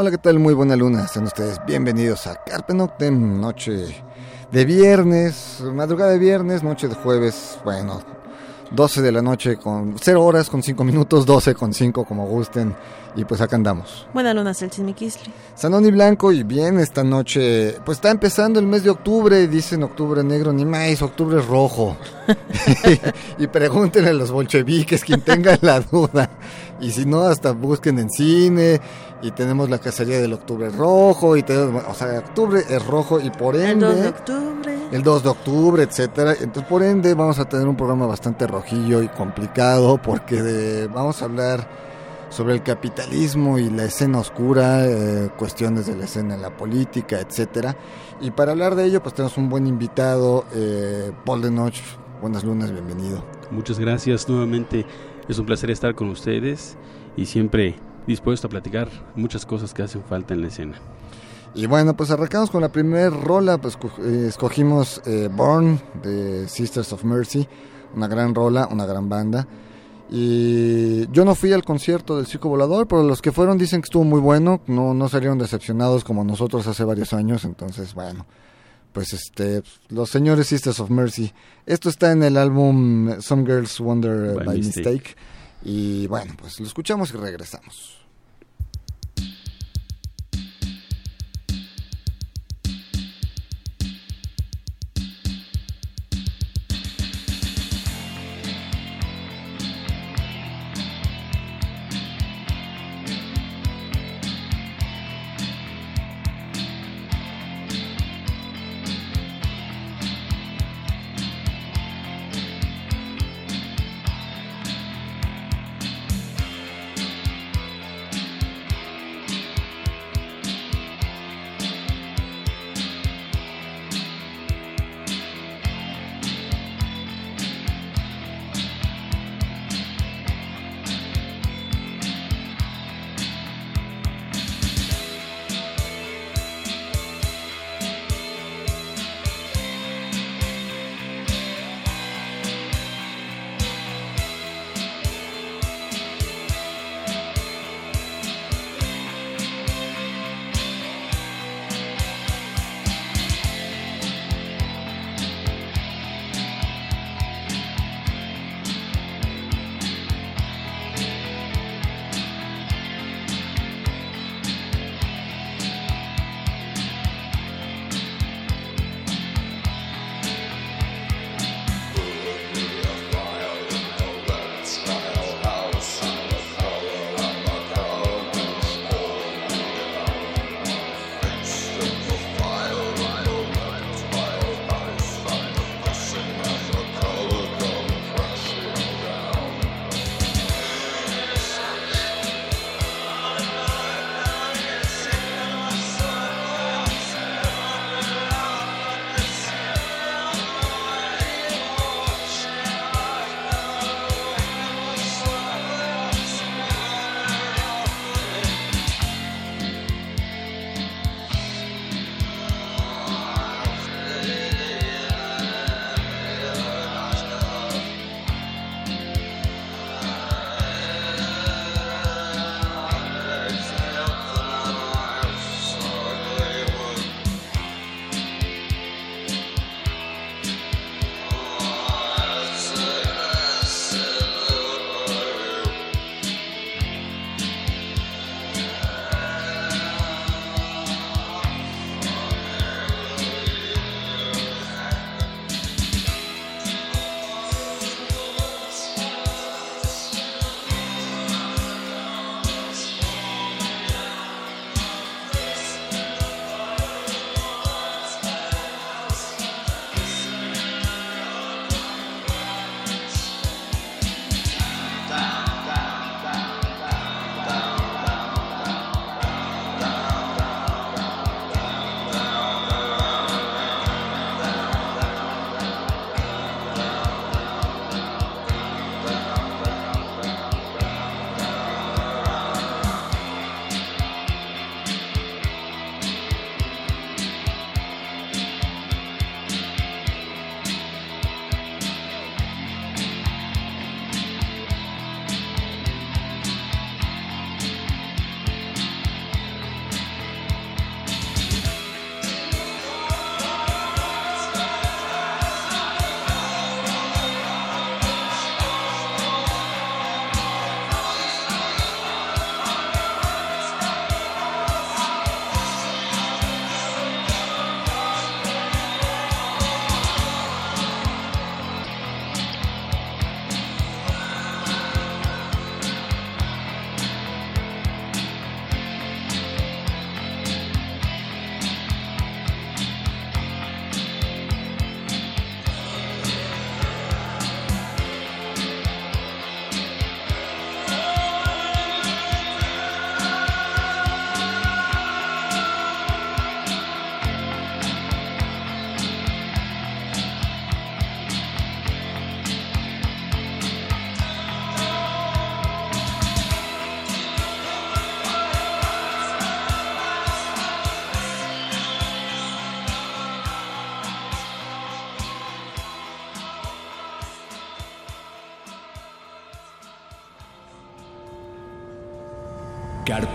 Hola, ¿qué tal? Muy buena luna. Sean ustedes bienvenidos a Carpe Noctem, noche de viernes, madrugada de viernes, noche de jueves, bueno, 12 de la noche con 0 horas con 5 minutos, 12 con 5 como gusten. Y pues acá andamos. Buena luna, Selchismiquisli. Sanoni Blanco y bien esta noche, pues está empezando el mes de octubre, dicen octubre negro, ni más, octubre rojo. y, pregúntenle a los bolcheviques, quien tenga la duda. Y si no, hasta busquen en cine. Y tenemos la cacería del octubre rojo. y tenemos, O sea, octubre es rojo y por ende... El 2 de octubre. El 2 de octubre, etcétera. Entonces, por ende, vamos a tener un programa bastante rojillo y complicado porque de, vamos a hablar sobre el capitalismo y la escena oscura, eh, cuestiones de la escena en la política, etcétera. Y para hablar de ello, pues tenemos un buen invitado, eh, Paul de Noche. Buenas lunas, bienvenido. Muchas gracias nuevamente. Es un placer estar con ustedes y siempre dispuesto a platicar muchas cosas que hacen falta en la escena. Y bueno, pues arrancamos con la primera rola, pues eh, escogimos eh, Born de Sisters of Mercy, una gran rola, una gran banda. Y yo no fui al concierto del Circo Volador, pero los que fueron dicen que estuvo muy bueno, no, no salieron decepcionados como nosotros hace varios años, entonces bueno, pues este, los señores Sisters of Mercy. Esto está en el álbum Some Girls Wonder by, mistake. Y bueno, pues lo escuchamos y regresamos.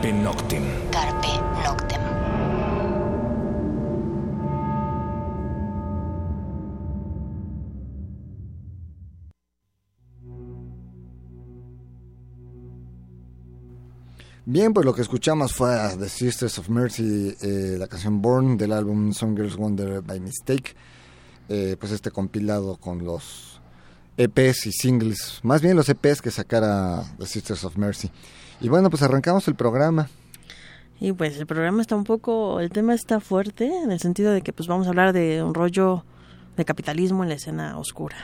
Carpe Noctem. Carpe Noctem. Bien, pues lo que escuchamos fue a The Sisters of Mercy, eh, la canción Born del álbum Song Girls Wonder by Mistake. Eh, pues este compilado con los EPs y singles, más bien los EPs que sacara The Sisters of Mercy. Y bueno, pues arrancamos el programa. Y pues el programa está un poco, el tema está fuerte en el sentido de que pues vamos a hablar de un rollo de capitalismo en la escena oscura.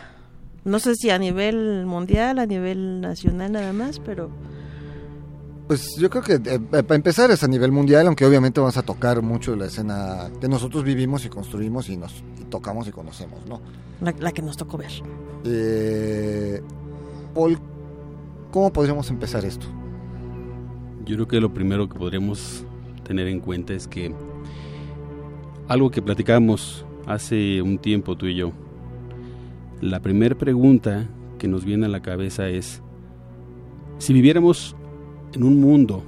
No sé si a nivel mundial, a nivel nacional nada más, pero pues yo creo que eh, para empezar es a nivel mundial, aunque obviamente vamos a tocar mucho la escena que nosotros vivimos y construimos y nos tocamos y conocemos, ¿no? La, que nos tocó ver. Eh, Paul, ¿cómo podríamos empezar esto? Yo creo que lo primero que podríamos tener en cuenta es que algo que platicamos hace un tiempo tú y yo, la primera pregunta que nos viene a la cabeza es, si viviéramos en un mundo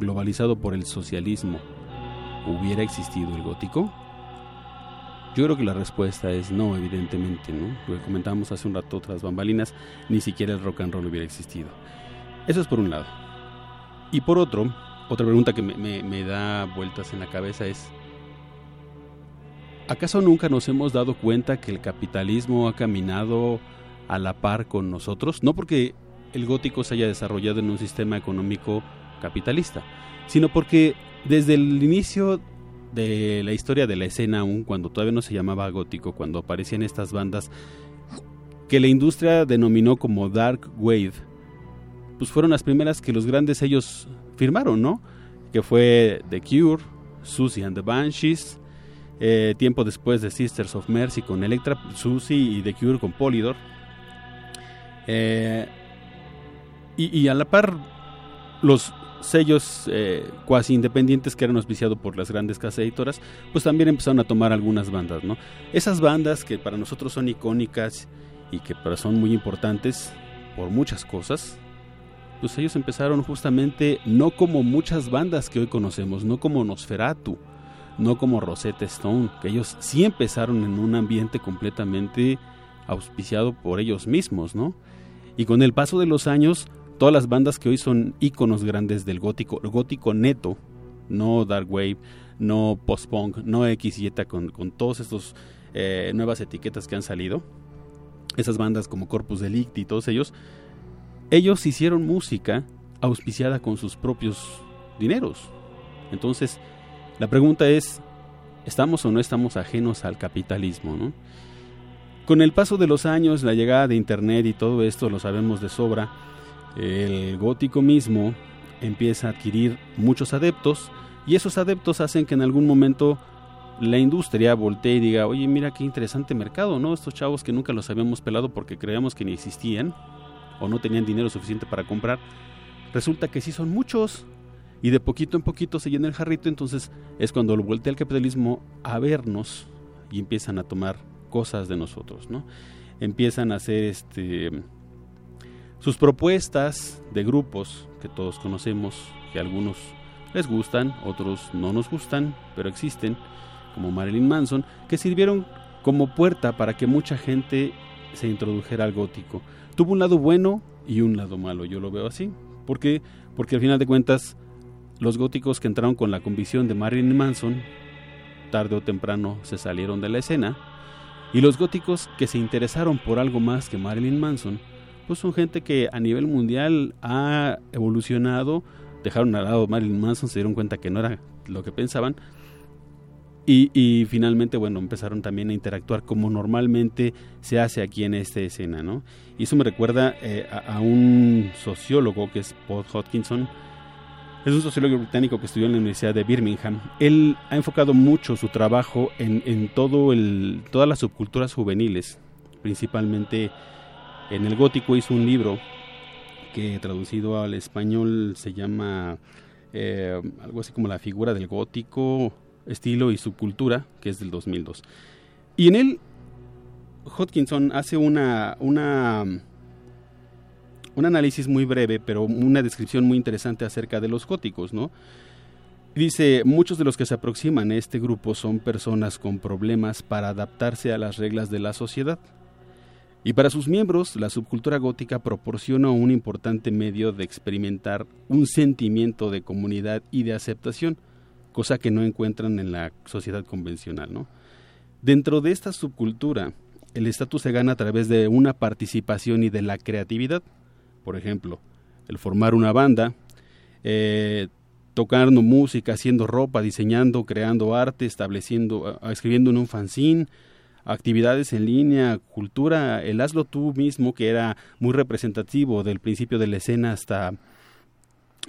globalizado por el socialismo, ¿hubiera existido el gótico? Yo creo que la respuesta es no, evidentemente, ¿no? Lo que comentábamos hace un rato tras bambalinas, ni siquiera el rock and roll hubiera existido. Eso es por un lado. Y por otro, otra pregunta que me, da vueltas en la cabeza es, ¿acaso nunca nos hemos dado cuenta que el capitalismo ha caminado a la par con nosotros? No porque el gótico se haya desarrollado en un sistema económico capitalista, sino porque desde el inicio de la historia de la escena, aún cuando todavía no se llamaba gótico, cuando aparecían estas bandas que la industria denominó como Dark Wave, pues fueron las primeras que los grandes ellos firmaron, ¿no? Que fue The Cure, Susie and the Banshees, eh, tiempo después de Sisters of Mercy con Electra, Susie y The Cure con Polydor. Eh, y, a la par, los sellos eh, cuasi independientes que eran auspiciados por las grandes casas editoras, pues también empezaron a tomar algunas bandas, ¿no? Esas bandas que para nosotros son icónicas y que son muy importantes por muchas cosas, pues ellos empezaron justamente no como muchas bandas que hoy conocemos, no como Nosferatu, no como Rosetta Stone, que ellos sí empezaron en un ambiente completamente auspiciado por ellos mismos, ¿no? Y con el paso de los años, todas las bandas que hoy son íconos grandes del gótico, gótico neto, no dark wave, no post-punk, no X y con, con todas estas eh, nuevas etiquetas que han salido, esas bandas como Corpus Delicti y todos ellos, ellos hicieron música auspiciada con sus propios dineros. Entonces, la pregunta es, ¿estamos o no estamos ajenos al capitalismo? ¿no? Con el paso de los años, la llegada de Internet y todo esto lo sabemos de sobra, el gótico mismo empieza a adquirir muchos adeptos y esos adeptos hacen que en algún momento la industria voltee y diga, oye, mira qué interesante mercado, ¿no? Estos chavos que nunca los habíamos pelado porque creíamos que ni existían o no tenían dinero suficiente para comprar, resulta que sí son muchos y de poquito en poquito se llena el jarrito, entonces es cuando lo voltea el capitalismo a vernos y empiezan a tomar cosas de nosotros, ¿no? Empiezan a hacer este sus propuestas de grupos que todos conocemos, que a algunos les gustan, otros no nos gustan, pero existen, como Marilyn Manson, que sirvieron como puerta para que mucha gente se introdujera al gótico. Tuvo un lado bueno y un lado malo, yo lo veo así. ¿Por qué? Porque al final de cuentas, los góticos que entraron con la convicción de Marilyn Manson, tarde o temprano se salieron de la escena, y los góticos que se interesaron por algo más que Marilyn Manson, pues son gente que a nivel mundial ha evolucionado, dejaron al lado Marilyn Manson, se dieron cuenta que no era lo que pensaban. Y, finalmente, bueno, empezaron también a interactuar como normalmente se hace aquí en esta escena, ¿no? Y eso me recuerda eh, a, un sociólogo que es Paul Hodgkinson, es un sociólogo británico que estudió en la Universidad de Birmingham. Él ha enfocado mucho su trabajo en, en todo el, todas las subculturas juveniles, principalmente en el gótico hizo un libro que traducido al español se llama eh, algo así como la figura del gótico, estilo y subcultura, que es del 2002. Y en él, Hodgkinson hace una, una un análisis muy breve, pero una descripción muy interesante acerca de los góticos, ¿no? Dice, muchos de los que se aproximan a este grupo son personas con problemas para adaptarse a las reglas de la sociedad. Y para sus miembros, la subcultura gótica proporciona un importante medio de experimentar un sentimiento de comunidad y de aceptación, cosa que no encuentran en la sociedad convencional. ¿no? Dentro de esta subcultura, el estatus se gana a través de una participación y de la creatividad. Por ejemplo, el formar una banda, eh, tocando música, haciendo ropa, diseñando, creando arte, estableciendo, escribiendo en un fanzine, actividades en línea, cultura, el hazlo tú mismo, que era muy representativo del principio de la escena hasta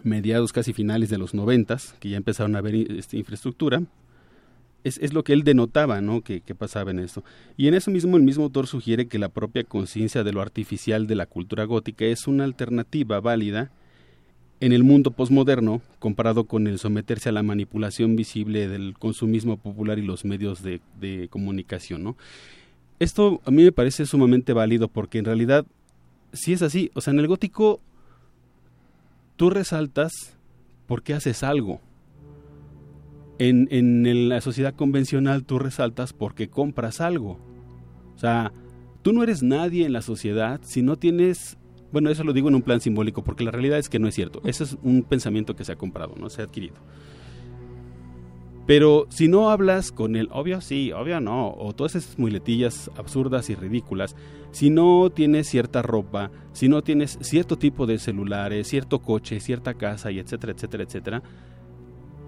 mediados casi finales de los noventas, que ya empezaron a haber esta infraestructura, es, es, lo que él denotaba, ¿no? Que, que, pasaba en esto. Y en eso mismo el mismo autor sugiere que la propia conciencia de lo artificial de la cultura gótica es una alternativa válida en el mundo posmoderno comparado con el someterse a la manipulación visible del consumismo popular y los medios de comunicación, ¿no? Esto a mí me parece sumamente válido porque en realidad si es así, o sea, en el gótico tú resaltas porque haces algo. En, en la sociedad convencional tú resaltas porque compras algo. O sea, tú no eres nadie en la sociedad si no tienes bueno, eso lo digo en un plan simbólico, porque la realidad es que no es cierto. Ese es un pensamiento que se ha comprado, no se ha adquirido. Pero si no hablas con el obvio sí, obvio no, o todas esas muletillas absurdas y ridículas, si no tienes cierta ropa, si no tienes cierto tipo de celulares, cierto coche, cierta casa y etcétera, etcétera, etcétera,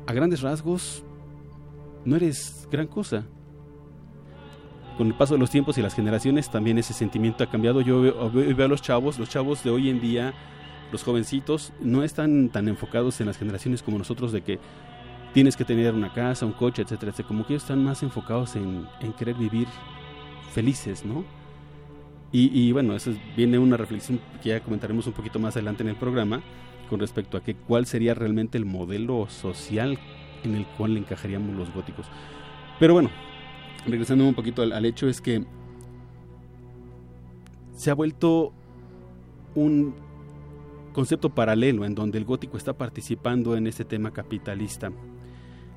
a grandes rasgos no eres gran cosa con el paso de los tiempos y las generaciones también ese sentimiento ha cambiado. Yo veo, a los chavos, los chavos de hoy en día, los jovencitos, no están tan enfocados en las generaciones como nosotros de que tienes que tener una casa, un coche, etcétera, etcétera. Como que ellos están más enfocados en, querer vivir felices, ¿no? Y, bueno, eso viene una reflexión que ya comentaremos un poquito más adelante en el programa con respecto a que cuál sería realmente el modelo social en el cual le encajaríamos los góticos. Pero bueno, regresando un poquito al, hecho, es que se ha vuelto un concepto paralelo en donde el gótico está participando en este tema capitalista.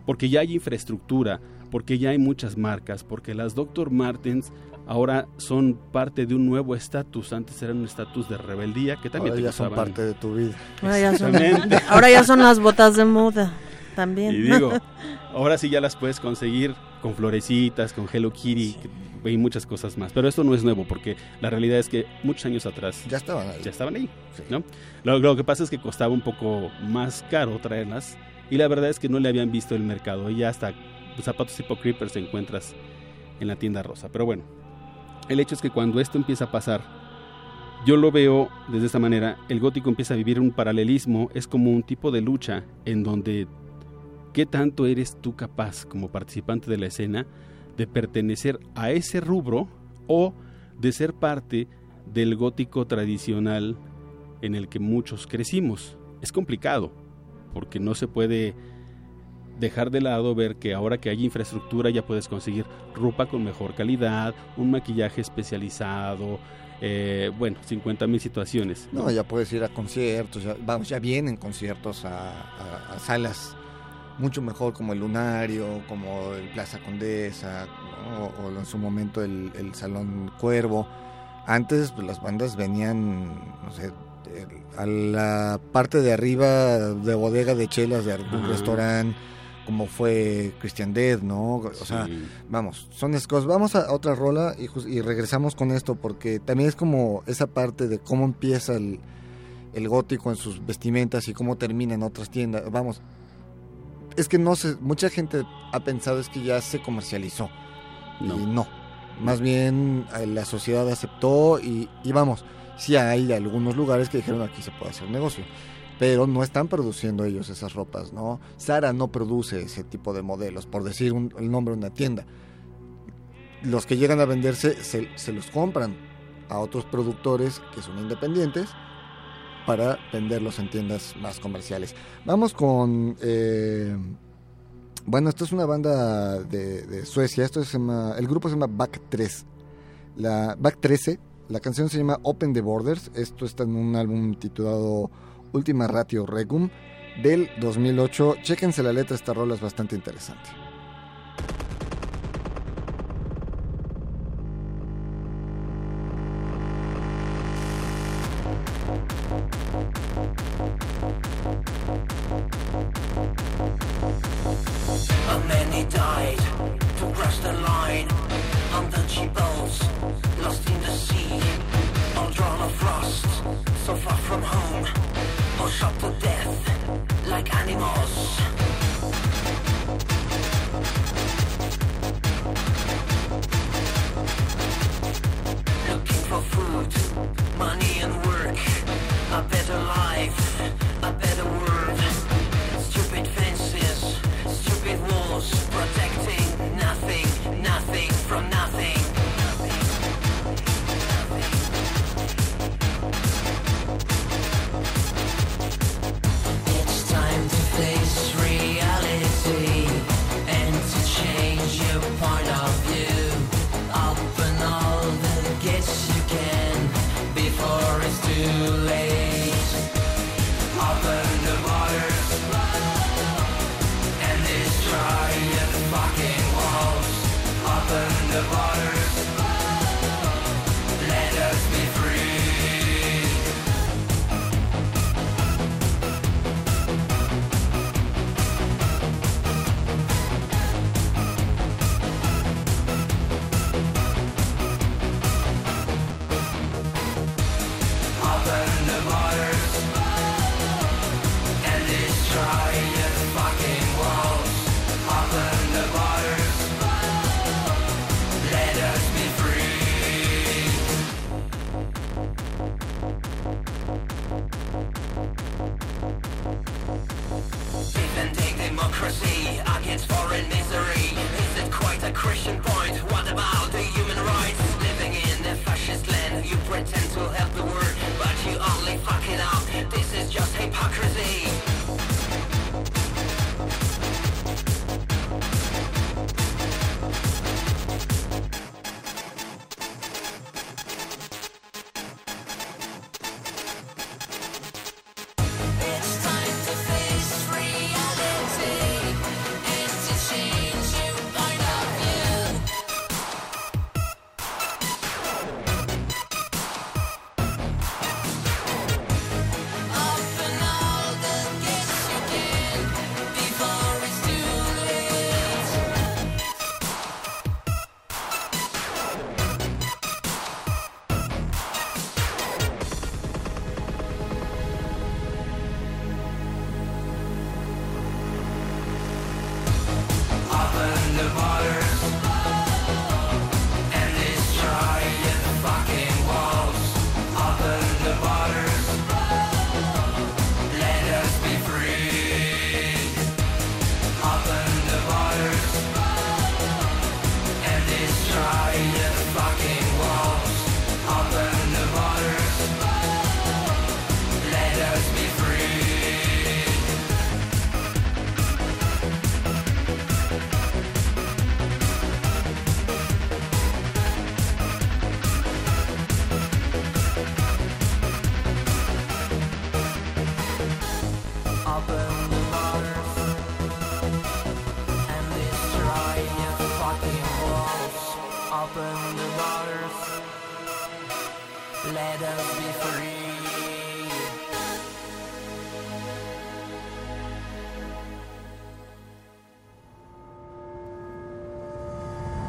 Porque ya hay infraestructura, porque ya hay muchas marcas, porque las Dr. Martens ahora son parte de un nuevo estatus. Antes eran un estatus de rebeldía que también ahora ya son parte de tu vida. Ahora ya, son, ahora ya son las botas de moda también. Y digo, ahora sí ya las puedes conseguir con florecitas, con Hello Kitty y muchas cosas más. Pero esto no es nuevo porque la realidad es que muchos años atrás ya estaban ahí. Ya estaban ahí ¿no? Lo, que pasa es que costaba un poco más caro traerlas y la verdad es que no le habían visto el mercado y ya hasta zapatos tipo creepers encuentras en la tienda rosa. Pero bueno, el hecho es que cuando esto empieza a pasar, yo lo veo desde esta manera, el gótico empieza a vivir un paralelismo, es como un tipo de lucha en donde ¿Qué tanto eres tú capaz como participante de la escena de pertenecer a ese rubro o de ser parte del gótico tradicional en el que muchos crecimos? Es complicado, porque no se puede dejar de lado ver que ahora que hay infraestructura ya puedes conseguir ropa con mejor calidad, un maquillaje especializado, eh, bueno, 50 mil situaciones. ¿no? ya puedes ir a conciertos, ya, vamos, ya vienen conciertos a salas mucho mejor como el Lunario, como el Plaza Condesa, o, en su momento el, Salón Cuervo. Antes pues, las bandas venían, no sé, a la parte de arriba de bodega de chelas de algún restaurante, como fue Christian Dead, ¿no? O sea, vamos, son esas cosas. Vamos a otra rola y, y, regresamos con esto, porque también es como esa parte de cómo empieza el, el gótico en sus vestimentas y cómo termina en otras tiendas. Vamos, es que no sé, mucha gente ha pensado es que ya se comercializó. No. Y no. Más bien eh, la sociedad aceptó y, y vamos, sí hay algunos lugares que dijeron aquí se puede hacer negocio. Pero no están produciendo ellos esas ropas, ¿no? Sara no produce ese tipo de modelos, por decir el nombre de una tienda. Los que llegan a venderse se, los compran a otros productores que son independientes para venderlos en tiendas más comerciales. Vamos con... Eh, bueno, esto es una banda de, Suecia, esto se llama, el grupo se llama Back 3, la Back 13, La canción se llama Open the Borders. Esto está en un álbum titulado Ultima Ratio Regum del 2008. Chéquense la letra, esta rola es bastante interesante.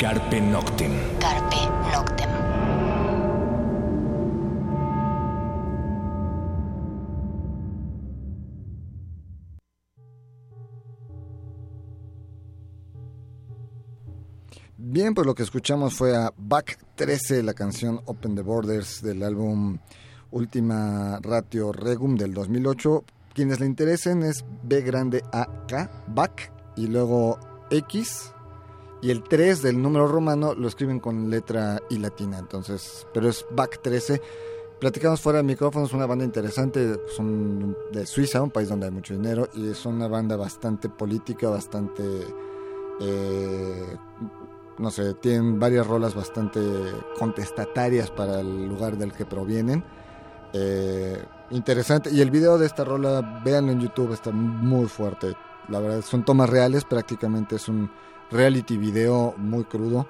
Carpe Noctem. Carpe Noctem. Bien, pues lo que escuchamos fue a Back 13, la canción Open the Borders del álbum Última Ratio Regum del 2008. Quienes le interesen es B grande AK, Back, y luego X, y el 3 del número romano lo escriben con letra I latina, entonces, pero es Back 13. Platicamos fuera del micrófono, es una banda interesante, son de Suiza, un país donde hay mucho dinero, y es una banda bastante política, bastante... eh, no sé, tienen varias rolas bastante contestatarias para el lugar del que provienen. Eh, interesante. Y el video de esta rola, véanlo en YouTube, está muy fuerte. La verdad, son tomas reales, prácticamente es un reality video muy crudo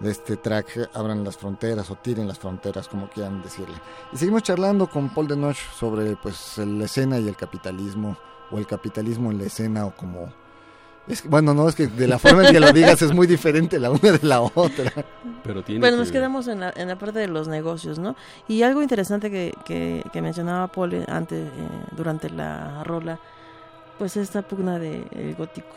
de este track, abran las fronteras o tiren las fronteras, como quieran decirle. Y seguimos charlando con Paul Denoch sobre pues la escena y el capitalismo, o el capitalismo en la escena, o como... Es que, bueno, no, es que de la forma en que lo digas es muy diferente la una de la otra. Pero tiene Bueno, que- nos quedamos en la, en la parte de los negocios, ¿no? Y algo interesante que, que, que mencionaba Paul antes, eh, durante la rola, pues esta pugna del gótico.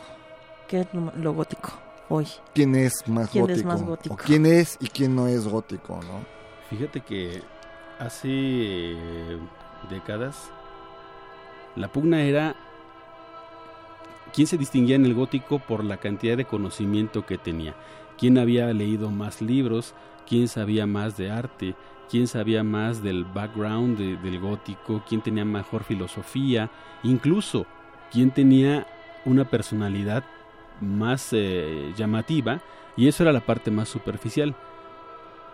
¿Qué es lo, gótico hoy? ¿Quién es más ¿Quién gótico? es más gótico? O quién es y quién no es gótico, ¿no? Fíjate que hace eh, décadas la pugna era quién se distinguía en el gótico por la cantidad de conocimiento que tenía, quién había leído más libros, quién sabía más de arte, quién sabía más del background de- del gótico, quién tenía mejor filosofía, incluso quién tenía una personalidad más eh, llamativa y eso era la parte más superficial.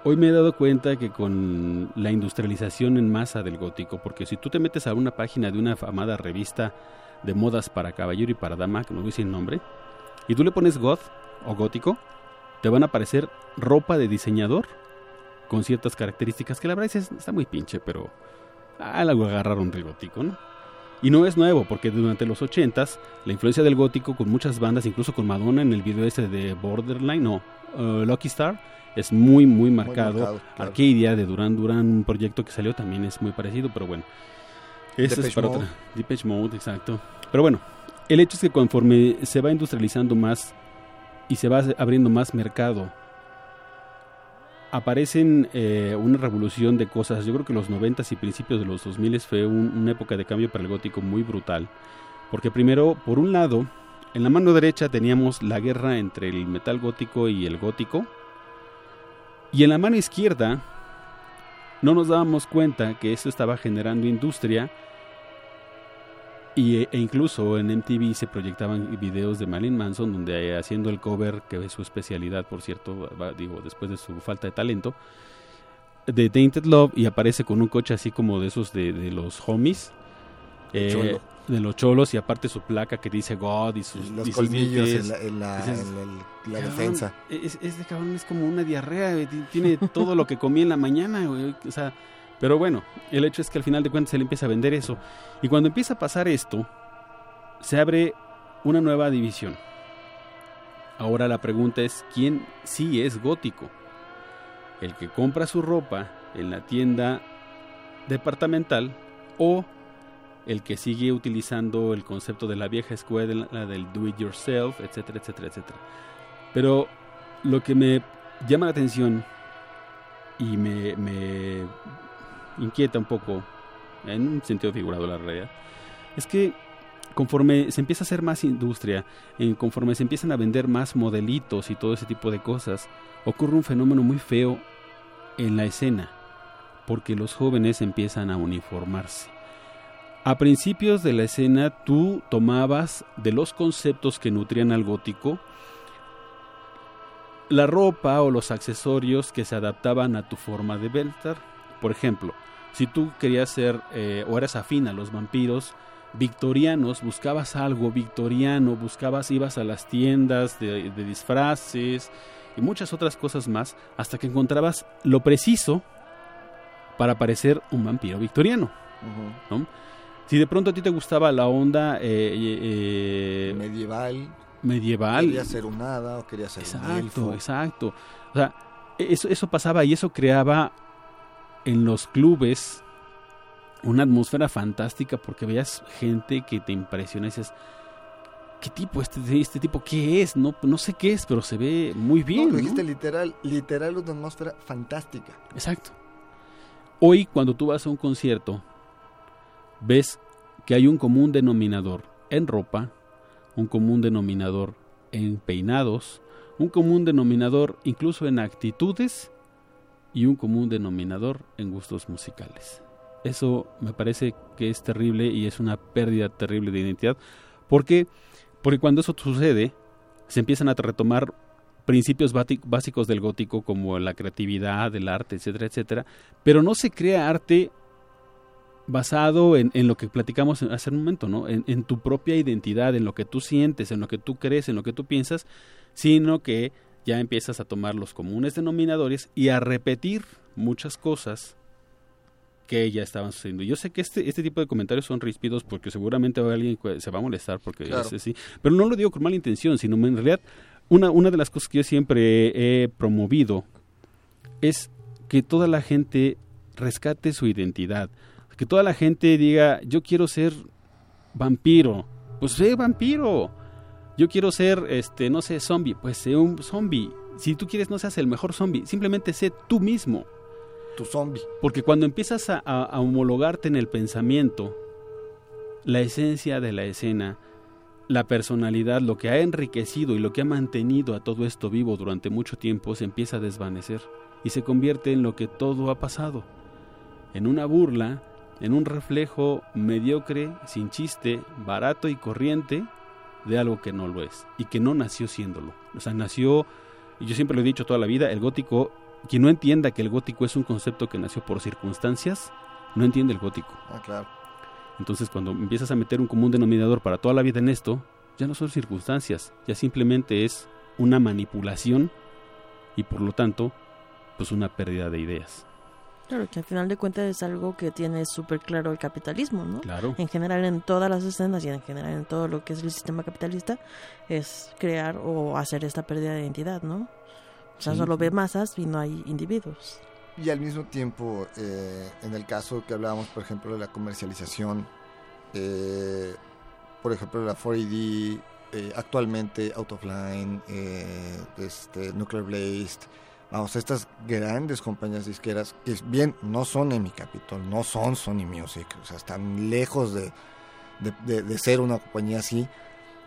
Hoy me he dado cuenta que con la industrialización en masa del gótico, porque si tú te metes a una página de una afamada revista de modas para caballero y para dama, que no voy el nombre, y tú le pones goth o gótico, te van a aparecer ropa de diseñador con ciertas características que la verdad es, está muy pinche, pero algo agarraron del gótico, ¿no? Y no es nuevo, porque durante los 80s, la influencia del gótico con muchas bandas, incluso con Madonna en el video este de Borderline, no, uh, Lucky Star, es muy, muy marcado. marcado, claro. Arcadia de Duran Duran, un proyecto que salió también es muy parecido, pero bueno. Ese es para Mode. otra. Depeche Mode, exacto. Pero bueno, el hecho es que conforme se va industrializando más y se va abriendo más mercado, aparecen eh, una revolución de cosas. Yo creo que los 90 y principios de los 2000 fue un- una época de cambio para el gótico muy brutal. Porque primero, por un lado, en la mano derecha teníamos la guerra entre el metal gótico y el gótico. Y en la mano izquierda no nos dábamos cuenta que eso estaba generando industria. Y, e incluso en MTV se proyectaban videos de Marilyn Manson donde eh, haciendo el cover, que es su especialidad, por cierto, va- digo, después de su falta de talento, de Tainted Love y aparece con un coche así como de esos de, de los homies. eh, Cholo. de los cholos y aparte su placa que dice God y sus, Los y sus colmillos en la, en la- Dices, en el- la Cabrón, defensa. Es, este cabrón es como una diarrea, tiene todo lo que comí en la mañana, güey, o sea, pero bueno, el hecho es que al final de cuentas él empieza a vender eso. Y cuando empieza a pasar esto, se abre una nueva división. Ahora la pregunta es, ¿quién sí es gótico? ¿El que compra su ropa en la tienda departamental o el que sigue utilizando el concepto de la vieja escuela, la del do it yourself, etcétera, etcétera, etcétera? Pero lo que me llama la atención y me, me inquieta un poco, en un sentido figurado la realidad, es que conforme se empieza a hacer más industria, en conforme se empiezan a vender más modelitos y todo ese tipo de cosas, ocurre un fenómeno muy feo en la escena, porque los jóvenes empiezan a uniformarse. A principios de la escena tú tomabas de los conceptos que nutrían al gótico la ropa o los accesorios que se adaptaban a tu forma de ver. Por ejemplo, si tú querías ser eh, o eras afín a los vampiros victorianos, buscabas algo victoriano, buscabas, ibas a las tiendas de, de disfraces y muchas otras cosas más, hasta que encontrabas lo preciso para parecer un vampiro victoriano. Si de pronto a ti te gustaba la onda eh, eh, Medieval. medieval, Quería ser un hada o quería ser un Exacto, elfo. exacto. O sea, eso, eso pasaba y eso creaba en los clubes una atmósfera fantástica porque veías gente que te impresiona y dices, ¿qué tipo este, este tipo qué es? No, no sé qué es, pero se ve muy bien. No, lo ¿no? dijiste literal, literal una atmósfera fantástica. Exacto. Hoy cuando tú vas a un concierto, ves que hay un común denominador en ropa, un común denominador en peinados, un común denominador incluso en actitudes y un común denominador en gustos musicales. Eso me parece que es terrible y es una pérdida terrible de identidad. ¿Por qué? Porque cuando eso sucede, se empiezan a retomar principios básicos del gótico como la creatividad, el arte, etcétera, etcétera, pero no se crea arte basado en, en lo que platicamos hace un momento, ¿no? En, en tu propia identidad, en lo que tú sientes, en lo que tú crees, en lo que tú piensas, sino que ya empiezas a tomar los comunes denominadores y a repetir muchas cosas que ya estaban sucediendo. Yo sé que este, este tipo de comentarios son ríspidos porque seguramente alguien se va a molestar porque Claro. es así, pero no lo digo con mala intención, sino en realidad una, una de las cosas que yo siempre he promovido es que toda la gente rescate su identidad, que toda la gente diga, yo quiero ser vampiro, pues sé vampiro. Yo quiero ser, este, no sé, zombie, pues sé un zombie. Si tú quieres, no seas el mejor zombie, simplemente sé tú mismo. Tu zombie. Porque cuando empiezas a, a- a homologarte en el pensamiento, la esencia de la escena, la personalidad, lo que ha enriquecido y lo que ha mantenido a todo esto vivo durante mucho tiempo, se empieza a desvanecer y se convierte en lo que todo ha pasado, en una burla, en un reflejo mediocre, sin chiste, barato y corriente de algo que no lo es y que no nació siéndolo. O sea, nació, y yo siempre lo he dicho toda la vida, el gótico quien no entienda que el gótico es un concepto que nació por circunstancias, no entiende el gótico. Ah, claro. Entonces cuando empiezas a meter un común denominador para toda la vida en esto, ya no son circunstancias, ya simplemente es una manipulación y por lo tanto, pues una pérdida de ideas. Claro, que al final de cuentas es algo que tiene súper claro el capitalismo, ¿no? Claro. En general en todas las escenas y en general en todo lo que es el sistema capitalista es crear o hacer esta pérdida de identidad, ¿no? O sea, Sí, solo ve masas y no hay individuos. Y al mismo tiempo, eh, en el caso que hablábamos, por ejemplo, de la comercialización, eh, por ejemplo, la 4AD, eh, actualmente Out of Line, eh, este, Nuclear Blast, vamos, estas grandes compañías disqueras, que bien, no son Emi Capitol, no son Sony Music, o sea, están lejos de, de, de- de ser una compañía así,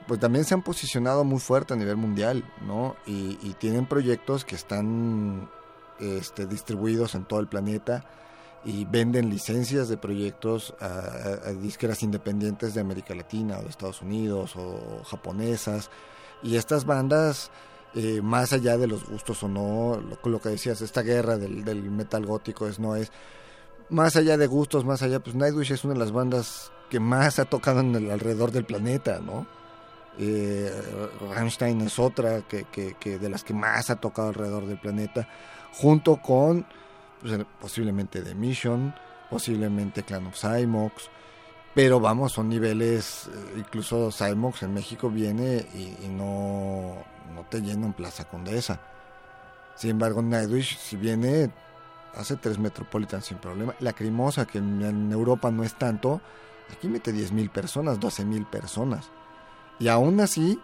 pues también se han posicionado muy fuerte a nivel mundial, ¿no? Y, y tienen proyectos que están este, distribuidos en todo el planeta y venden licencias de proyectos a, a- a disqueras independientes de América Latina o de Estados Unidos o japonesas. Y estas bandas, eh, más allá de los gustos o no, lo, lo que decías, esta guerra del, metal gótico es no es, más allá de gustos, más allá, pues Nightwish es una de las bandas que más ha tocado en el alrededor del planeta, ¿no? Eh, Rammstein es otra que, que- de las que más ha tocado alrededor del planeta, junto con pues, el- posiblemente The Mission, posiblemente Clan of Cymox, pero vamos, son niveles, eh, incluso Cymox en México viene y, y no, no te llena en Plaza Condesa. Sin embargo, Nightwish, si viene, hace tres Metropolitan sin problema. La Crimosa, que en, Europa no es tanto, aquí mete 10.000 personas, 12.000 personas. Y aún así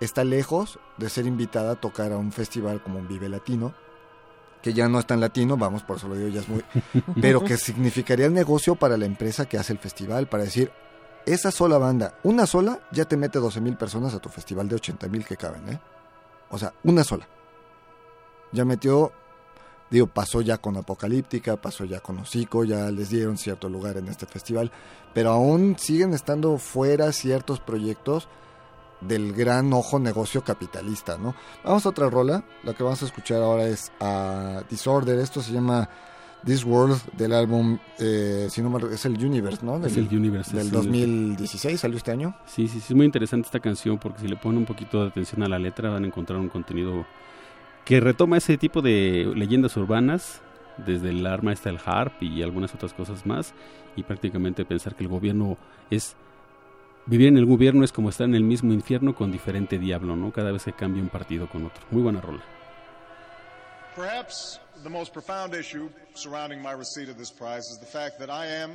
está lejos de ser invitada a tocar a un festival como un Vive Latino, que ya no es tan latino, vamos, por eso lo digo, ya es muy... pero que significaría el negocio para la empresa que hace el festival, para decir, esa sola banda, una sola, ya te mete 12 mil personas a tu festival de 80 mil que caben, ¿eh? O sea, una sola. Ya metió, digo, pasó ya con Apocalíptica, pasó ya con Hocico, ya les dieron cierto lugar en este festival, pero aún siguen estando fuera ciertos proyectos del gran ojo negocio capitalista, ¿no? Vamos a otra rola, la que vamos a escuchar ahora es a Disorder, esto se llama This World del álbum, eh, si no me- es el Universe, ¿no? Es Del- el Universe. Del es- 2016, salió este año. Sí, sí, sí, es muy interesante esta canción porque si le ponen un poquito de atención a la letra van a encontrar un contenido que retoma ese tipo de leyendas urbanas, desde el arma hasta el harp y algunas otras cosas más, y prácticamente pensar que el gobierno es... Vivir en el gobierno es como estar en el mismo infierno con diferente diablo, ¿no? Cada vez que cambia un partido con otro. Muy buena rola. Perhaps the most profound issue surrounding my receipt of this prize is the fact that I am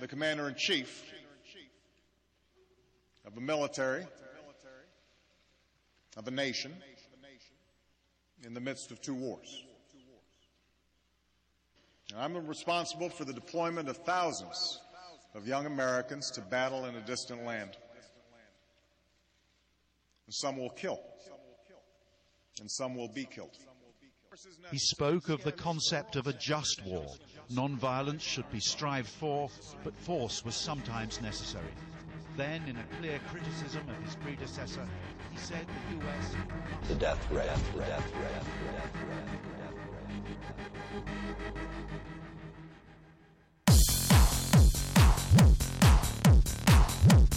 the commander in chief of a military, of a nation, in the midst of two wars. And I'm responsible for the deployment of thousands of young Americans to battle in a distant land. And some will kill, and some will be killed. He spoke of the concept of a just war. Non-violence should be strived for, but force was sometimes necessary. Then, in a clear criticism of his predecessor, he said the US The death ray, the death ray, the death ray, the death I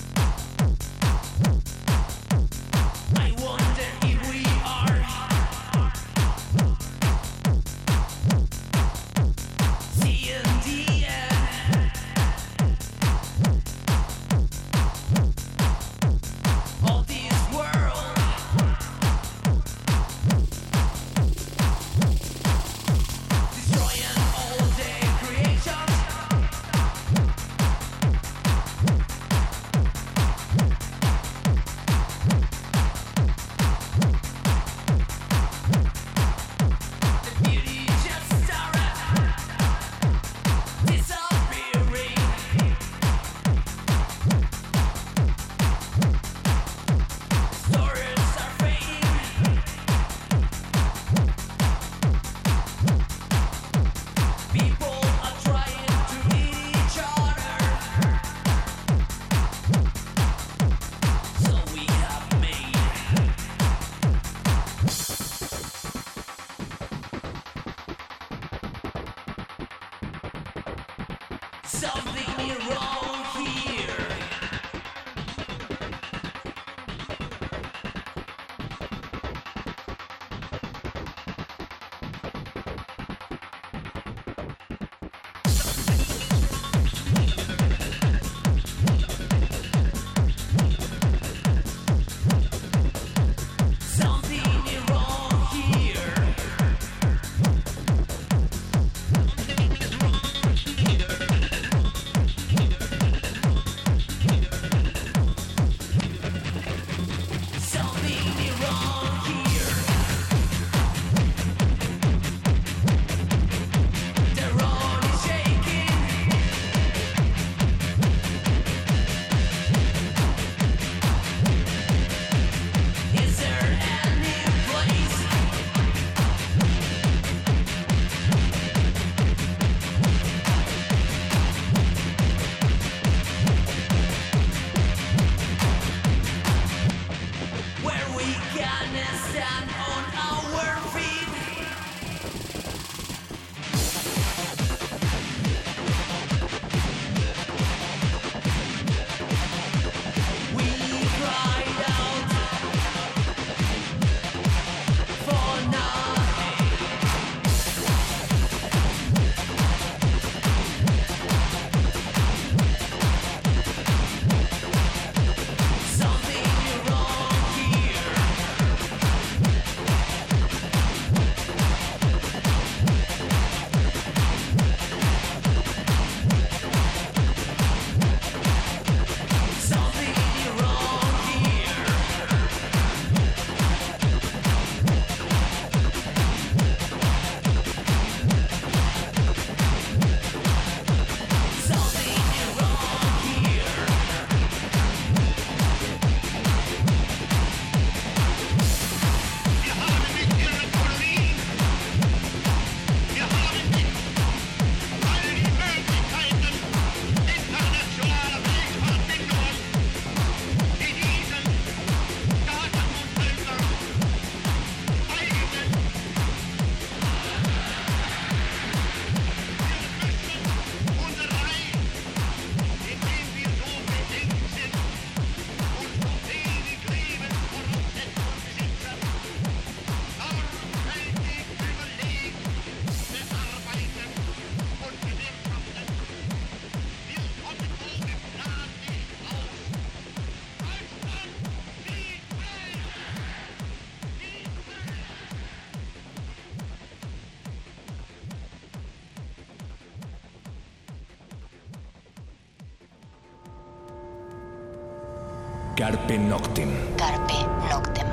Carpe Noctem. Carpe Noctem.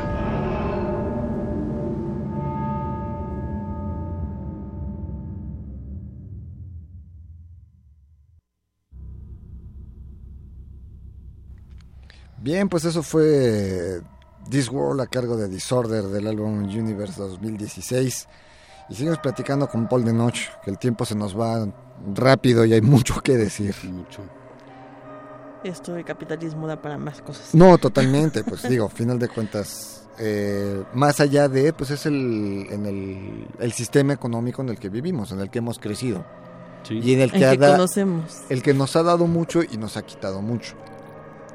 Bien, pues eso fue This World a cargo de Disorder del álbum Universe 2016. Y seguimos platicando con Paul de Noche, que el tiempo se nos va rápido y hay mucho que decir. Mucho. Esto de capitalismo da para más cosas. No, totalmente, pues digo, final de cuentas, eh, más allá de, pues es el, en el, el sistema económico en el que vivimos, en el que hemos crecido. Sí. Y en el El que, ha que da- conocemos. el que nos ha dado mucho y nos ha quitado mucho.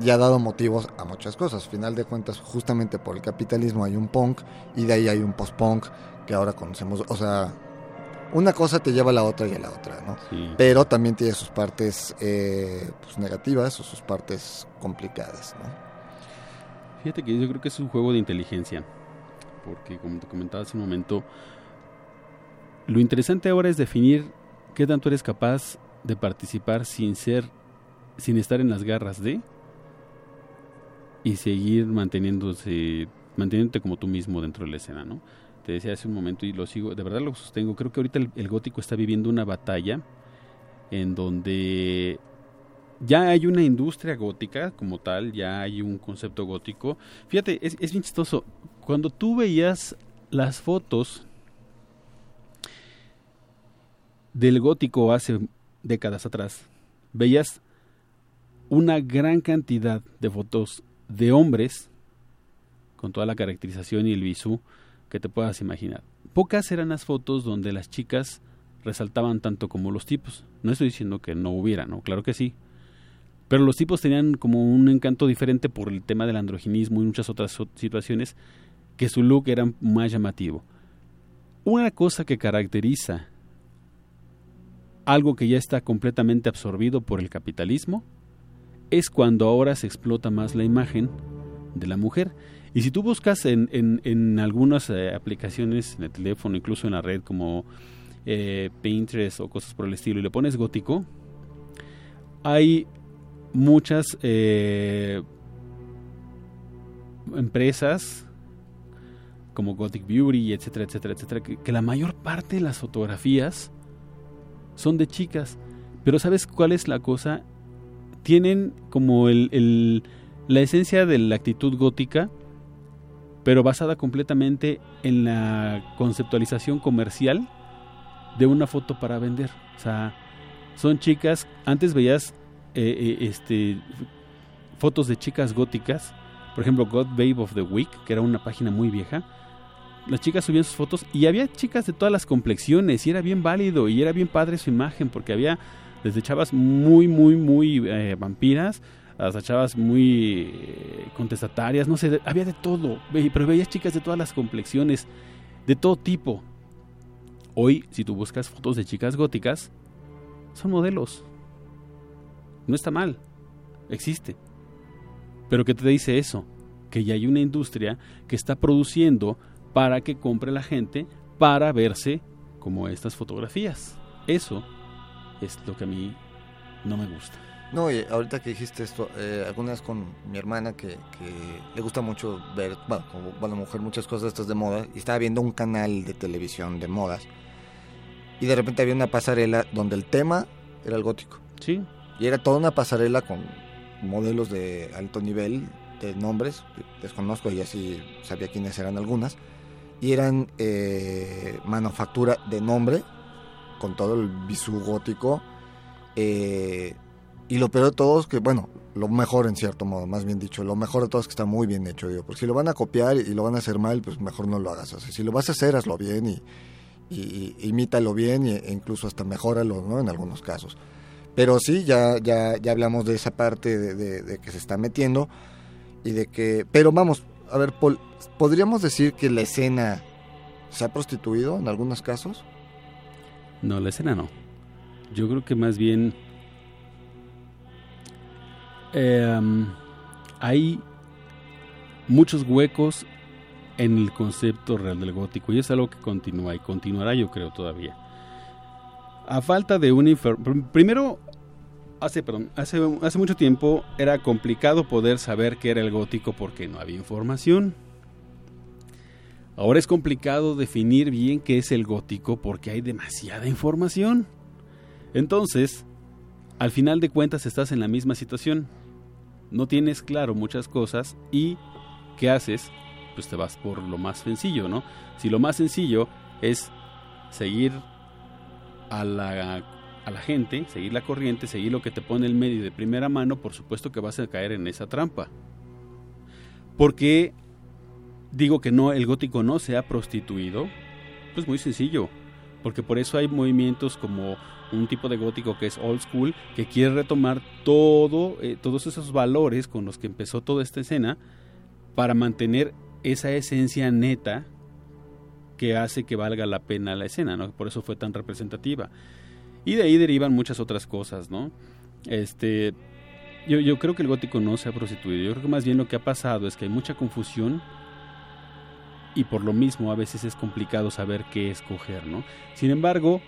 Y ha dado motivos a muchas cosas. Final de cuentas, justamente por el capitalismo hay un punk y de ahí hay un post-punk que ahora conocemos. O sea, una cosa te lleva a la otra y a la otra, ¿no? Sí. Pero también tiene sus partes eh, pues, negativas o sus partes complicadas, ¿no? Fíjate que yo creo que es un juego de inteligencia, porque como te comentaba hace un momento, lo interesante ahora es definir qué tanto eres capaz de participar sin ser, sin estar en las garras de y seguir manteniéndose, manteniéndote como tú mismo dentro de la escena, ¿no? Te decía hace un momento y lo sigo, de verdad lo sostengo. Creo que ahorita el, gótico está viviendo una batalla en donde ya hay una industria gótica como tal, ya hay un concepto gótico. Fíjate, es, es bien chistoso. Cuando tú veías las fotos del gótico hace décadas atrás, veías una gran cantidad de fotos de hombres con toda la caracterización y el visú que te puedas imaginar. Pocas eran las fotos donde las chicas resaltaban tanto como los tipos. No estoy diciendo que no hubiera, no, claro que sí. Pero los tipos tenían como un encanto diferente por el tema del androginismo y muchas otras situaciones que su look era más llamativo. Una cosa que caracteriza algo que ya está completamente absorbido por el capitalismo es cuando ahora se explota más la imagen de la mujer. Y si tú buscas en, en- en algunas eh, aplicaciones, en el teléfono, incluso en la red como eh, Pinterest o cosas por el estilo, y le pones gótico, hay muchas eh, empresas como Gothic Beauty, etcétera, etcétera, etcétera, que, que la mayor parte de las fotografías son de chicas. Pero ¿sabes cuál es la cosa? Tienen como el, el- la esencia de la actitud gótica, pero basada completamente en la conceptualización comercial de una foto para vender. O sea, son chicas, antes veías eh, eh, este fotos de chicas góticas, por ejemplo, God Babe of the Week, que era una página muy vieja. Las chicas subían sus fotos y había chicas de todas las complexiones y era bien válido y era bien padre su imagen porque había desde chavas muy, muy, muy eh, vampiras hasta chavas muy eh, contestatarias, no sé, había de todo, pero veías chicas de todas las complexiones, de todo tipo. Hoy, si tú buscas fotos de chicas góticas, son modelos. No está mal, existe. Pero ¿qué te dice eso? Que ya hay una industria que está produciendo para que compre la gente para verse como estas fotografías. Eso es lo que a mí no me gusta. No, y ahorita que dijiste esto, eh, alguna vez con mi hermana que, que le gusta mucho ver, bueno, como bueno, mujer, muchas cosas de estas de moda, y estaba viendo un canal de televisión de modas, y de repente había una pasarela donde el tema era el gótico. Sí. Y era toda una pasarela con modelos de alto nivel, de nombres, desconozco y así sabía quiénes eran algunas, y eran eh, manufactura de nombre, con todo el visú gótico, eh, y lo peor de todo es que, bueno, lo mejor en cierto modo, más bien dicho, lo mejor de todo es que está muy bien hecho, digo, porque si lo van a copiar y lo van a hacer mal, pues mejor no lo hagas. O sea, si lo vas a hacer, hazlo bien y, y- y imítalo bien e incluso hasta mejóralo, ¿no? En algunos casos. Pero sí, ya, ya, ya hablamos de esa parte de, de- de que se está metiendo y de que... Pero vamos, a ver, Paul, ¿podríamos decir que la escena se ha prostituido en algunos casos? No, la escena no. Yo creo que más bien eh, hay muchos huecos en el concepto real del gótico y es algo que continúa y continuará yo creo todavía. A falta de un primero hace perdón, hace mucho tiempo era complicado poder saber qué era el gótico porque no había información. Ahora es complicado definir bien qué es el gótico porque hay demasiada información. Entonces, al final de cuentas estás en la misma situación. No tienes claro muchas cosas y ¿qué haces? Pues te vas por lo más sencillo, ¿no? Si lo más sencillo es seguir a la, a la gente, seguir la corriente, seguir lo que te pone el medio de primera mano, por supuesto que vas a caer en esa trampa. Porque digo que no, el gótico no se ha prostituido, pues muy sencillo, porque por eso hay movimientos como un tipo de gótico que es old school, que quiere retomar todo, eh, todos esos valores con los que empezó toda esta escena, para mantener esa esencia neta que hace que valga la pena la escena, ¿no? Por eso fue tan representativa. Y de ahí derivan muchas otras cosas, ¿no? Este, yo, yo creo que el gótico no se ha prostituido. Yo creo que más bien lo que ha pasado es que hay mucha confusión y por lo mismo a veces es complicado saber qué escoger, ¿no? Sin embargo,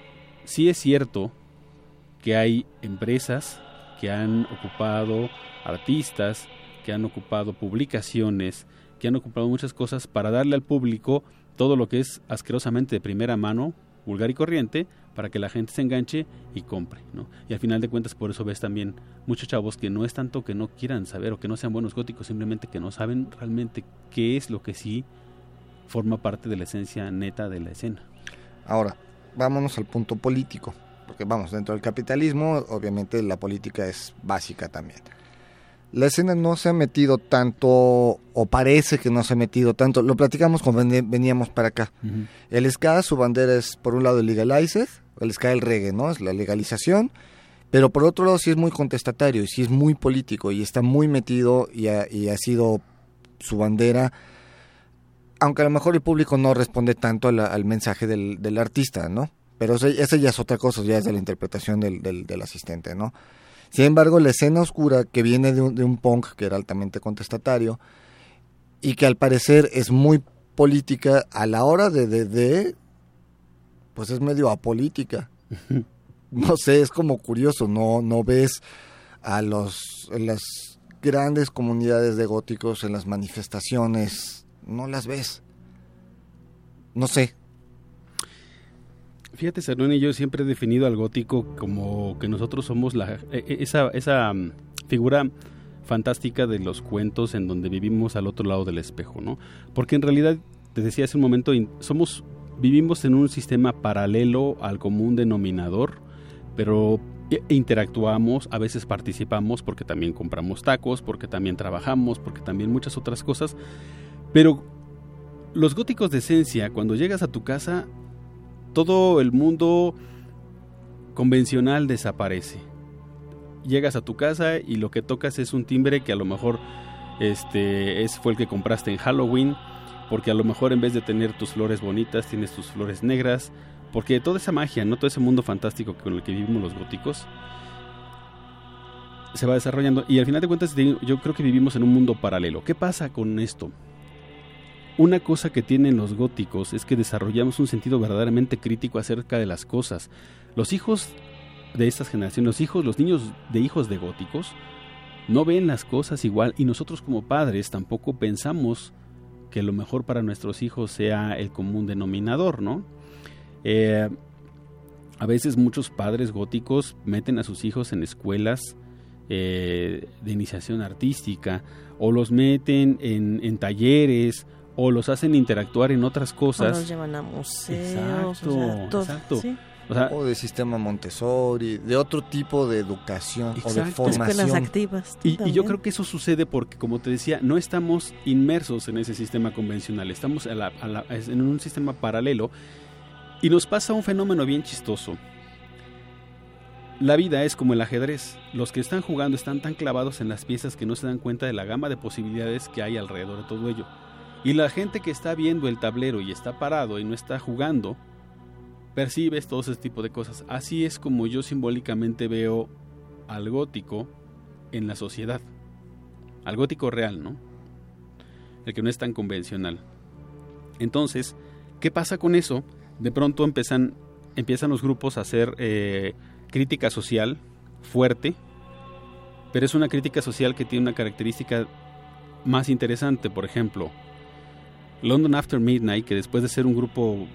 sí es cierto que hay empresas que han ocupado artistas, que han ocupado publicaciones, que han ocupado muchas cosas para darle al público todo lo que es asquerosamente de primera mano, vulgar y corriente, para que la gente se enganche y compre, ¿no? Y al final de cuentas por eso ves también muchos chavos que no es tanto que no quieran saber o que no sean buenos góticos, simplemente que no saben realmente qué es lo que sí forma parte de la esencia neta de la escena. Ahora, vámonos al punto político, porque vamos, dentro del capitalismo obviamente la política es básica también. La escena no se ha metido tanto, o parece que no se ha metido tanto, lo platicamos cuando veníamos para acá. El ska, su bandera es por un lado el legalizer, el ska el reggae, ¿no? Es la legalización, pero por otro lado sí es muy contestatario y sí es muy político y está muy metido y ha, y ha sido su bandera, aunque a lo mejor el público no responde tanto al mensaje del, del artista, ¿no? Pero esa ya es otra cosa, ya es de la interpretación del, del, del asistente, ¿no? Sin embargo, la escena oscura que viene de un, de un punk que era altamente contestatario y que al parecer es muy política a la hora de, de, de pues es medio apolítica. no sé, es como curioso, no, no ves a los las grandes comunidades de góticos en las manifestaciones, no las ves. No sé, Fíjate, Cernoni, yo siempre he definido al gótico como que nosotros somos la, e- e- esa, esa mm, figura fantástica de los cuentos en donde vivimos al otro lado del espejo, ¿no? Porque en realidad, te decía hace un momento, somos, vivimos en un sistema paralelo al común denominador, pero interactuamos, a veces participamos porque también compramos tacos, porque también trabajamos, porque también muchas otras cosas, pero los góticos de esencia, cuando llegas a tu casa, todo el mundo convencional desaparece. Llegas a tu casa y lo que tocas es un timbre que a lo mejor este es fue el que compraste en Halloween, porque a lo mejor en vez de tener tus flores bonitas tienes tus flores negras, porque toda esa magia, no todo ese mundo fantástico con el que vivimos los góticos se va desarrollando y al final de cuentas yo creo que vivimos en un mundo paralelo. ¿Qué pasa con esto? Una cosa que tienen los góticos es que desarrollamos un sentido verdaderamente crítico acerca de las cosas. Los hijos de estas generaciones, los hijos, los niños de hijos de góticos, no ven las cosas igual y nosotros como padres tampoco pensamos que lo mejor para nuestros hijos sea el común denominador, ¿no? Eh, a veces muchos padres góticos meten a sus hijos en escuelas eh, de iniciación artística o los meten en, en talleres o los hacen interactuar en otras O cosas. nos llevan a museos. Exacto, o sea, todo, exacto. sí. O sea, o de sistema Montessori, de otro tipo de educación o de formación. Escuelas activas. Y, y yo creo que eso sucede porque, como te decía, no estamos inmersos en ese sistema convencional, estamos a la- a la- en un sistema paralelo y nos pasa un fenómeno bien chistoso. La vida es como el ajedrez. Los que están jugando están tan clavados en las piezas que no se dan cuenta de la gama de posibilidades que hay alrededor de todo ello. Y la gente que está viendo el tablero y está parado y no está jugando, percibes todo ese tipo de cosas. Así es como yo simbólicamente veo al gótico en la sociedad. Al gótico real, ¿no? El que no es tan convencional. Entonces, ¿qué pasa con eso? De pronto empiezan, empiezan los grupos a hacer eh, crítica social fuerte, pero es una crítica social que tiene una característica más interesante. Por ejemplo, London After Midnight, que después de ser un grupo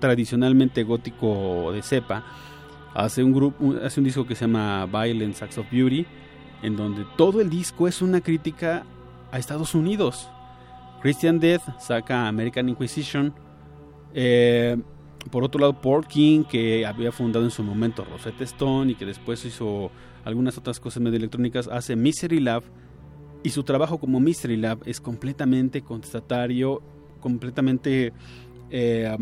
tradicionalmente gótico de cepa, hace un grupo hace un disco que se llama Violence Acts of Beauty en donde todo el disco es una crítica a Estados Unidos. Christian Death saca American Inquisition eh, por otro lado, Paul King, que había fundado en su momento Rosetta Stone y que después hizo algunas otras cosas medio electrónicas, hace Mystery Lab y su trabajo como Mystery Lab es completamente contestatario, completamente eh,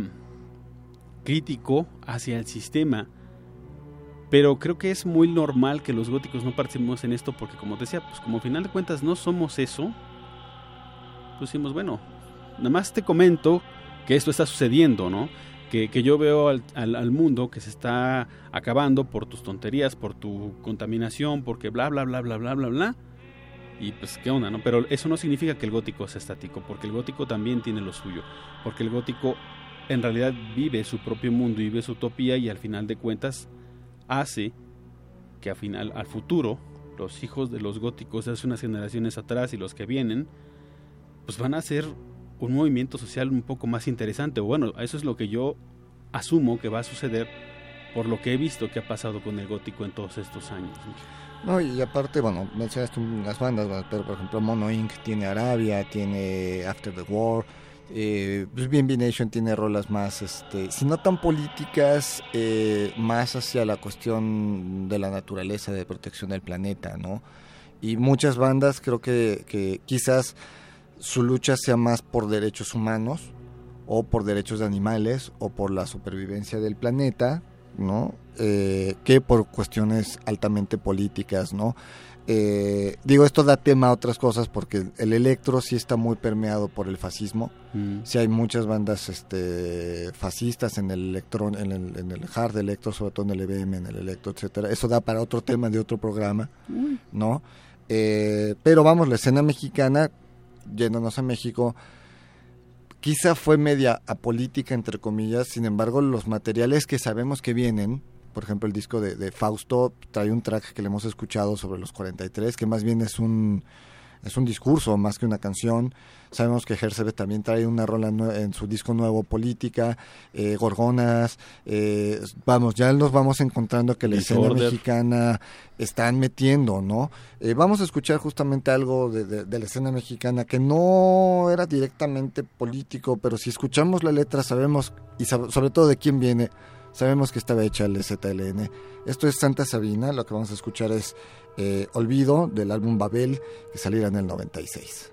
crítico hacia el sistema. Pero creo que es muy normal que los góticos no participemos en esto porque como decía, pues como al final de cuentas no somos eso, decimos, bueno, nada más te comento que esto está sucediendo, ¿no? Que, que yo veo al, al- al mundo que se está acabando por tus tonterías, por tu contaminación, porque bla, bla, bla, bla, bla, bla, bla. Y pues, ¿qué onda, no? Pero eso no significa que el gótico sea estático, porque el gótico también tiene lo suyo. Porque el gótico en realidad vive su propio mundo vive su utopía y al final de cuentas hace que al final, al futuro, los hijos de los góticos hace unas generaciones atrás y los que vienen, pues van a hacer un movimiento social un poco más interesante. Bueno, eso es lo que yo asumo que va a suceder por lo que he visto que ha pasado con el gótico en todos estos años. ¿No? Y aparte, bueno, mencionaste unas bandas, pero por ejemplo Mono Inc. tiene Arabia, tiene After the War, eh, pues BNB Nation tiene rolas más, este, si no tan políticas, eh, más hacia la cuestión de la naturaleza, de protección del planeta, ¿no? Y muchas bandas creo que, que quizás su lucha sea más por derechos humanos o por derechos de animales o por la supervivencia del planeta, ¿no? Eh, que por cuestiones altamente políticas, ¿no? Eh, digo, esto da tema a otras cosas porque el electro sí está muy permeado por el fascismo. Mm. Sí hay muchas bandas este, fascistas en el electro, en el, en el hard electro, sobre todo en el EBM, en el electro, etcétera. Eso da para otro tema de otro programa, ¿no? Eh, pero vamos, la escena mexicana, yéndonos a México, quizá fue media apolítica, entre comillas, sin embargo, los materiales que sabemos que vienen, por ejemplo, el disco de, de Fausto trae un track que le hemos escuchado sobre los 43, que más bien es un es un discurso más que una canción. Sabemos que Hersebe también trae una rola en su disco nuevo, Política, eh, Gorgonas. eh, vamos, ya nos vamos encontrando que la escena mexicana están metiendo, ¿no? Eh, vamos a escuchar justamente algo de, de- de la escena mexicana que no era directamente político, pero si escuchamos la letra sabemos, y sab- sobre todo de quién viene, sabemos que estaba hecha el ZLN. Esto es Santa Sabina, lo que vamos a escuchar es eh, Olvido del álbum Babel, que saliera en el 96.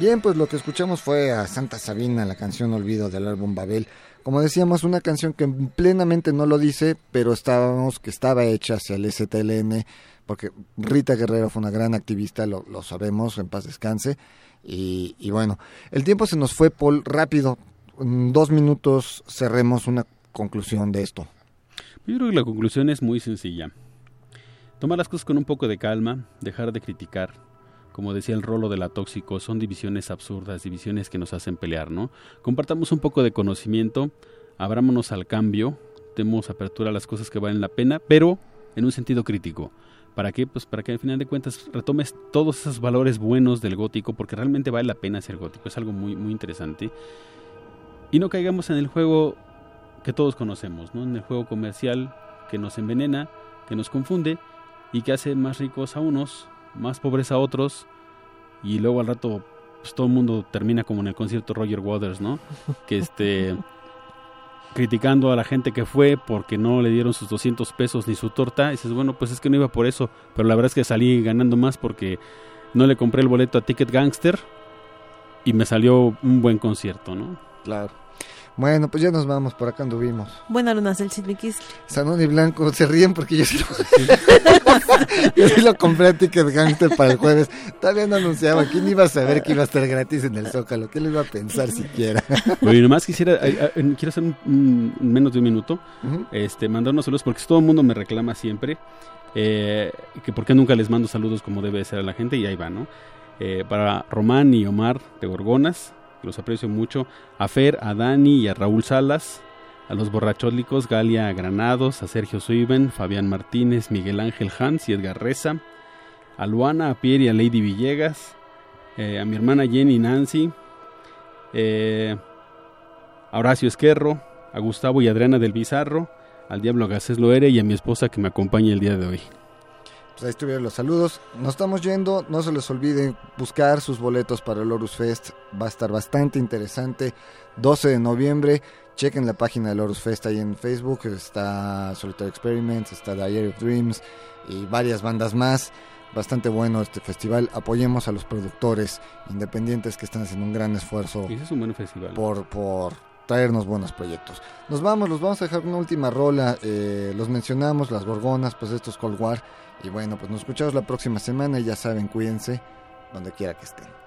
Bien, pues lo que escuchamos fue a Santa Sabina, la canción Olvido del álbum Babel. Como decíamos, una canción que plenamente no lo dice, pero estábamos que estaba hecha hacia el STLN, porque Rita Guerrero fue una gran activista, lo, sabemos, en paz descanse. Y, y bueno, el tiempo se nos fue, Paul, rápido. En dos minutos cerremos una conclusión de esto. Yo creo que la conclusión es muy sencilla. Tomar las cosas con un poco de calma, dejar de criticar. Como decía el rolo de la tóxico, son divisiones absurdas, divisiones que nos hacen pelear, ¿no? Compartamos un poco de conocimiento, abrámonos al cambio, demos apertura a las cosas que valen la pena, pero en un sentido crítico. ¿Para qué? Pues para que al final de cuentas retomes todos esos valores buenos del gótico, porque realmente vale la pena ser gótico, es algo muy, muy interesante. Y no caigamos en el juego que todos conocemos, ¿no? En el juego comercial que nos envenena, que nos confunde y que hace más ricos a unos, más pobres a otros y luego al rato pues todo el mundo termina como en el concierto Roger Waters, ¿no? Que este criticando a la gente que fue porque no le dieron sus 200 pesos ni su torta, y dices, bueno, pues es que no iba por eso, pero la verdad es que salí ganando más porque no le compré el boleto a Ticket Gangster y me salió un buen concierto, ¿no? Claro. Bueno, pues ya nos vamos, por acá anduvimos. Buena luna, el Sidniquis. Sanón y Blanco se ríen porque yo sí lo, yo sí lo compré a Ticket Gangster para el jueves. Todavía no anunciaba. ¿Quién iba a saber que iba a estar gratis en el Zócalo? ¿Qué le iba a pensar siquiera? Oye, nomás quisiera, eh, eh, quiero hacer un, un- menos de un minuto, este, mandar unos saludos porque todo el mundo me reclama siempre eh, que por qué nunca les mando saludos como debe ser a la gente y ahí va, ¿no? Eh, para Román y Omar de Gorgonas, los aprecio mucho, a Fer, a Dani y a Raúl Salas, a los borrachólicos Galia Granados, a Sergio Suiben, Fabián Martínez, Miguel Ángel Hans y Edgar Reza, a Luana, a Pierre y a Lady Villegas, eh, a mi hermana Jenny Nancy, eh, a Horacio Esquerro, a Gustavo y Adriana del Bizarro, al Diablo Gacés Loere y a mi esposa que me acompaña el día de hoy. Pues ahí estuvieron los saludos. Nos estamos yendo. No se les olvide buscar sus boletos para el Horus Fest. Va a estar bastante interesante. 12 de noviembre. Chequen la página del Horus Fest ahí en Facebook. Está Solitary Experiments, está Diary of Dreams y varias bandas más. Bastante bueno este festival. Apoyemos a los productores independientes que están haciendo un gran esfuerzo Ese es un buen festival. por, por traernos buenos proyectos. Nos vamos, los vamos a dejar con una última rola. eh, los mencionamos, las Gorgonas, pues esto es Cold War. Y bueno, pues nos escuchamos la próxima semana y ya saben, cuídense donde quiera que estén.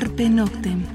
Carpe Noctem.